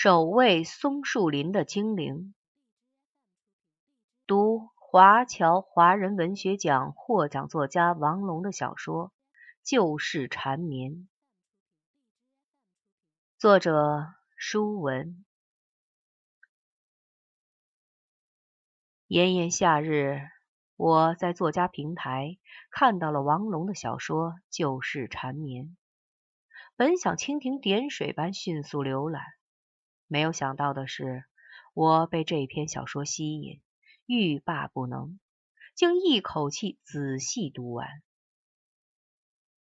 守卫松树林的精灵，读华侨华人文学奖获奖作家王龙的小说《旧事缠绵》，作者舒文。炎炎夏日，我在作家平台看到了王龙的小说《旧事缠绵》，本想蜻蜓点水般迅速浏览。没有想到的是，我被这篇小说吸引，欲罢不能，竟一口气仔细读完。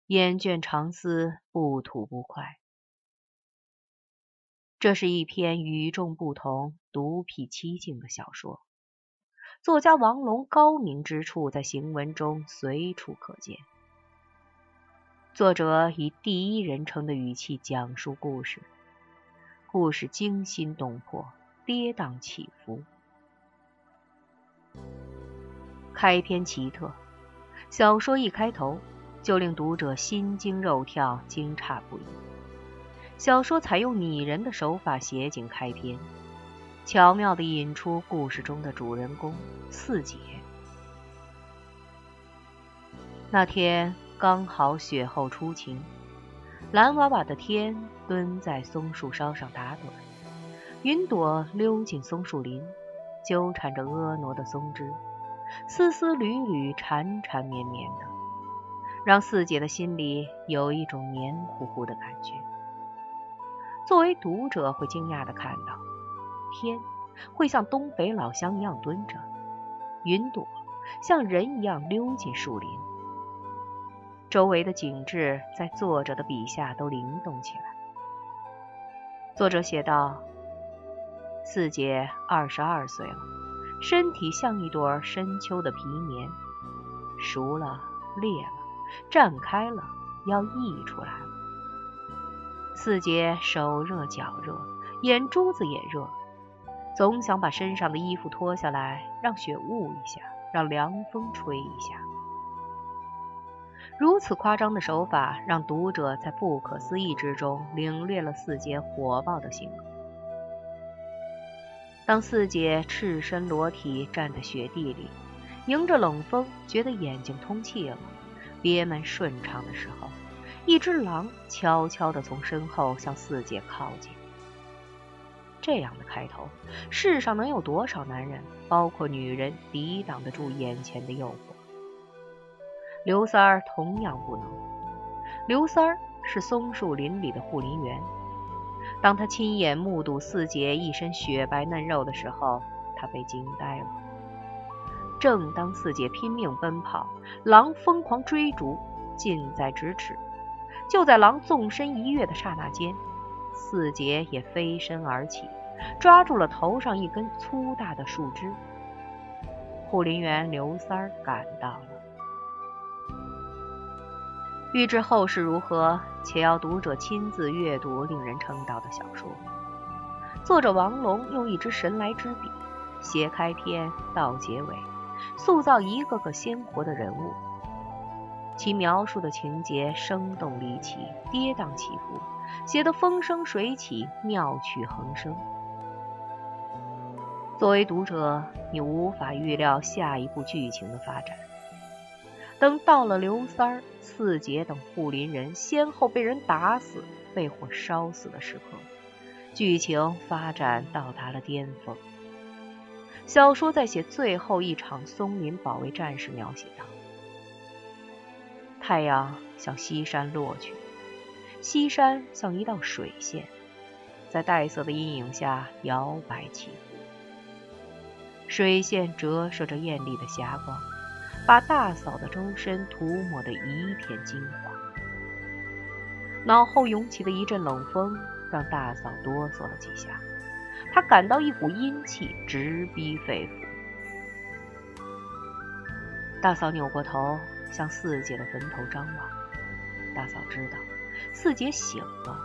厌倦长思，不吐不快。这是一篇与众不同、独辟蹊径的小说。作家王龙高明之处，在行文中随处可见。作者以第一人称的语气讲述故事。故事惊心动魄，跌宕起伏。开篇奇特，小说一开头就令读者心惊肉跳、惊诧不已。小说采用拟人的手法写景开篇，巧妙地引出故事中的主人公四姐。那天刚好雪后初晴。蓝瓦瓦的天，蹲在松树梢上打盹。云朵溜进松树林，纠缠着婀娜的松枝，丝丝缕缕，缠缠绵绵的，让四姐的心里有一种黏糊糊的感觉。作为读者，会惊讶的看到，天会像东北老乡一样蹲着，云朵像人一样溜进树林。周围的景致在作者的笔下都灵动起来。作者写道：“四姐二十二岁了，身体像一朵深秋的皮棉，熟了，裂了，绽开了，要溢出来了。四姐手热脚热，眼珠子也热，总想把身上的衣服脱下来，让雪捂一下，让凉风吹一下。”如此夸张的手法，让读者在不可思议之中领略了四姐火爆的性格。当四姐赤身裸体站在雪地里，迎着冷风，觉得眼睛通气了，憋闷顺畅的时候，一只狼悄悄地从身后向四姐靠近。这样的开头，世上能有多少男人，包括女人，抵挡得住眼前的诱惑？刘三儿同样不能。刘三儿是松树林里的护林员。当他亲眼目睹四姐一身雪白嫩肉的时候，他被惊呆了。正当四姐拼命奔跑，狼疯狂追逐，近在咫尺。就在狼纵身一跃的刹那间，四姐也飞身而起，抓住了头上一根粗大的树枝。护林员刘三儿赶到了。欲知后事如何，且要读者亲自阅读令人称道的小说。作者王龙用一支神来之笔，写开篇到结尾，塑造一个个鲜活的人物。其描述的情节生动离奇，跌宕起伏，写得风生水起，妙趣横生。作为读者，你无法预料下一步剧情的发展。等到了刘三儿、四姐等护林人先后被人打死、被火烧死的时刻，剧情发展到达了巅峰。小说在写最后一场松林保卫战时描写道：“太阳向西山落去，西山像一道水线，在黛色的阴影下摇摆起伏，水线折射着艳丽的霞光。”把大嫂的周身涂抹得一片金黄，脑后涌起的一阵冷风让大嫂哆嗦了几下，她感到一股阴气直逼肺腑。大嫂扭过头向四姐的坟头张望，大嫂知道四姐醒了，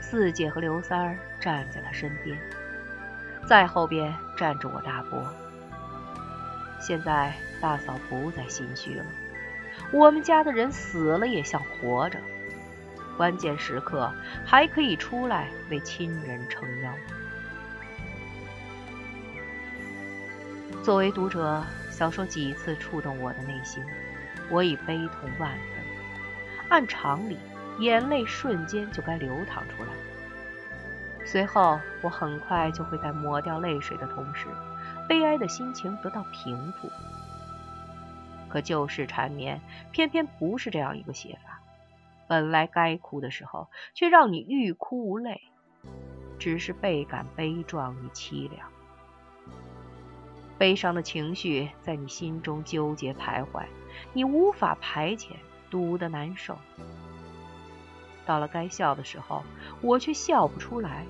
四姐和刘三儿站在她身边，在后边站着我大伯。现在大嫂不再心虚了，我们家的人死了也像活着。关键时刻还可以出来为亲人撑腰。作为读者，小说几次触动我的内心，我已悲痛万分。按常理，眼泪瞬间就该流淌出来。随后，我很快就会在抹掉泪水的同时，悲哀的心情得到平复。可旧事缠绵，偏偏不是这样一个写法。本来该哭的时候，却让你欲哭无泪，只是倍感悲壮与凄凉。悲伤的情绪在你心中纠结徘徊，你无法排遣，堵得难受。到了该笑的时候，我却笑不出来，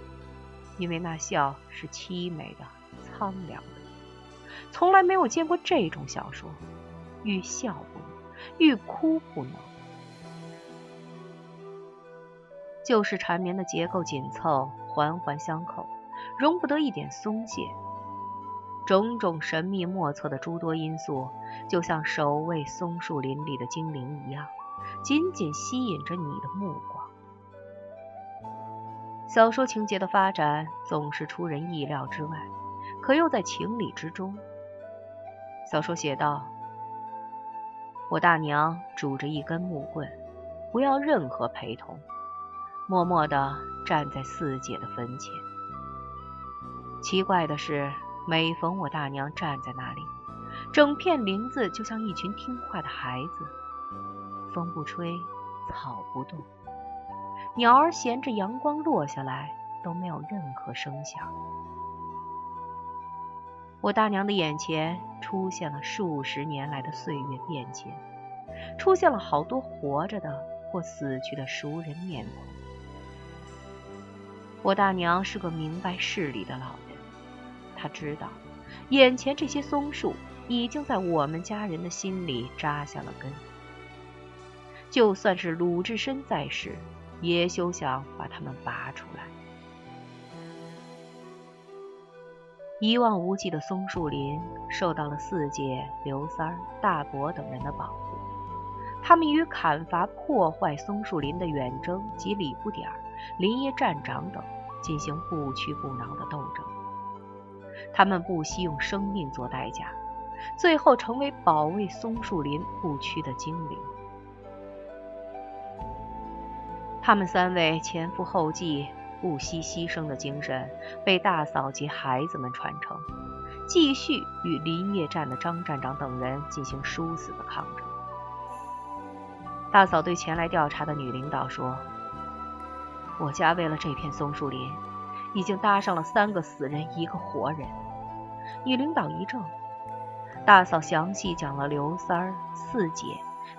因为那笑是凄美的、苍凉的。从来没有见过这种小说，欲笑不能，欲哭不能。旧事缠绵的结构紧凑，环环相扣，容不得一点松懈。种种神秘莫测的诸多因素，就像守卫松树林里的精灵一样，紧紧吸引着你的目光。小说情节的发展总是出人意料之外，可又在情理之中。小说写道：“我大娘拄着一根木棍，不要任何陪同，默默地站在四姐的坟前。奇怪的是。”每逢我大娘站在那里，整片林子就像一群听话的孩子，风不吹，草不动，鸟儿衔着阳光落下来都没有任何声响。我大娘的眼前出现了数十年来的岁月变迁，出现了好多活着的或死去的熟人面孔。我大娘是个明白事理的老人。他知道，眼前这些松树已经在我们家人的心里扎下了根。就算是鲁智深在世，也休想把它们拔出来。一望无际的松树林受到了四姐、刘三儿、大伯等人的保护，他们与砍伐、破坏松树林的远征及李不点儿、林业站长等进行不屈不挠的斗争。他们不惜用生命做代价，最后成为保卫松树林不屈的精灵。他们三位前赴后继、不惜牺牲的精神，被大嫂及孩子们传承，继续与林业站的张站长等人进行殊死的抗争。大嫂对前来调查的女领导说：“我家为了这片松树林，已经搭上了三个死人，一个活人。”女领导一怔，大嫂详细讲了刘三儿、四姐、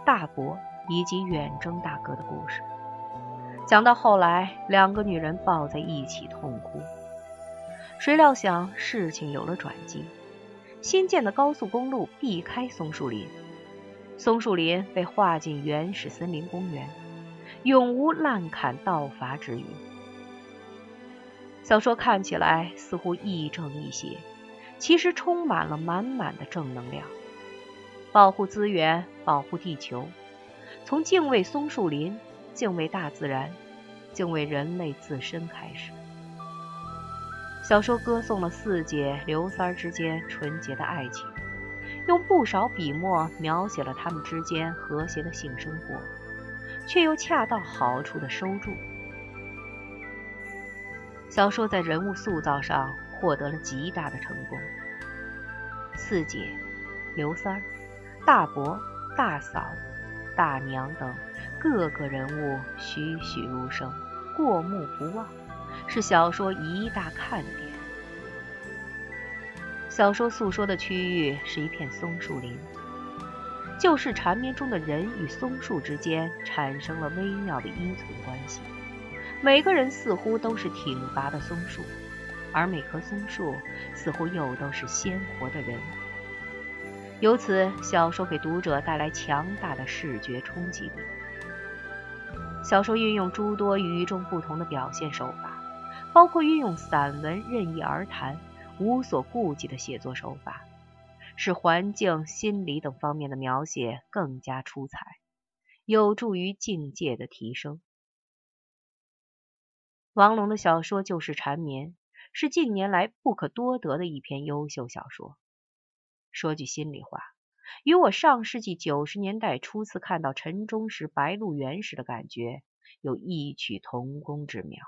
大伯以及远征大哥的故事。讲到后来，两个女人抱在一起痛哭。谁料想事情有了转机，新建的高速公路避开松树林，松树林被划进原始森林公园，永无滥砍盗伐之虞。小说看起来似乎亦正亦邪。其实充满了满满的正能量，保护资源，保护地球，从敬畏松树林、敬畏大自然、敬畏人类自身开始。小说歌颂了四姐刘三儿之间纯洁的爱情，用不少笔墨描写了他们之间和谐的性生活，却又恰到好处的收住。小说在人物塑造上。获得了极大的成功。四姐、刘三儿、大伯、大嫂、大娘等各个人物栩栩如生，过目不忘，是小说一大看点。小说诉说的区域是一片松树林，旧事缠绵中的人与松树之间产生了微妙的依存关系，每个人似乎都是挺拔的松树。而每棵松树似乎又都是鲜活的人，由此小说给读者带来强大的视觉冲击力。小说运用诸多与众不同的表现手法，包括运用散文任意而谈、无所顾忌的写作手法，使环境、心理等方面的描写更加出彩，有助于境界的提升。王龙的小说就是《缠绵》，是近年来不可多得的一篇优秀小说。说句心里话，与我上世纪九十年代初次看到陈忠实《白鹿原》时的感觉有异曲同工之妙。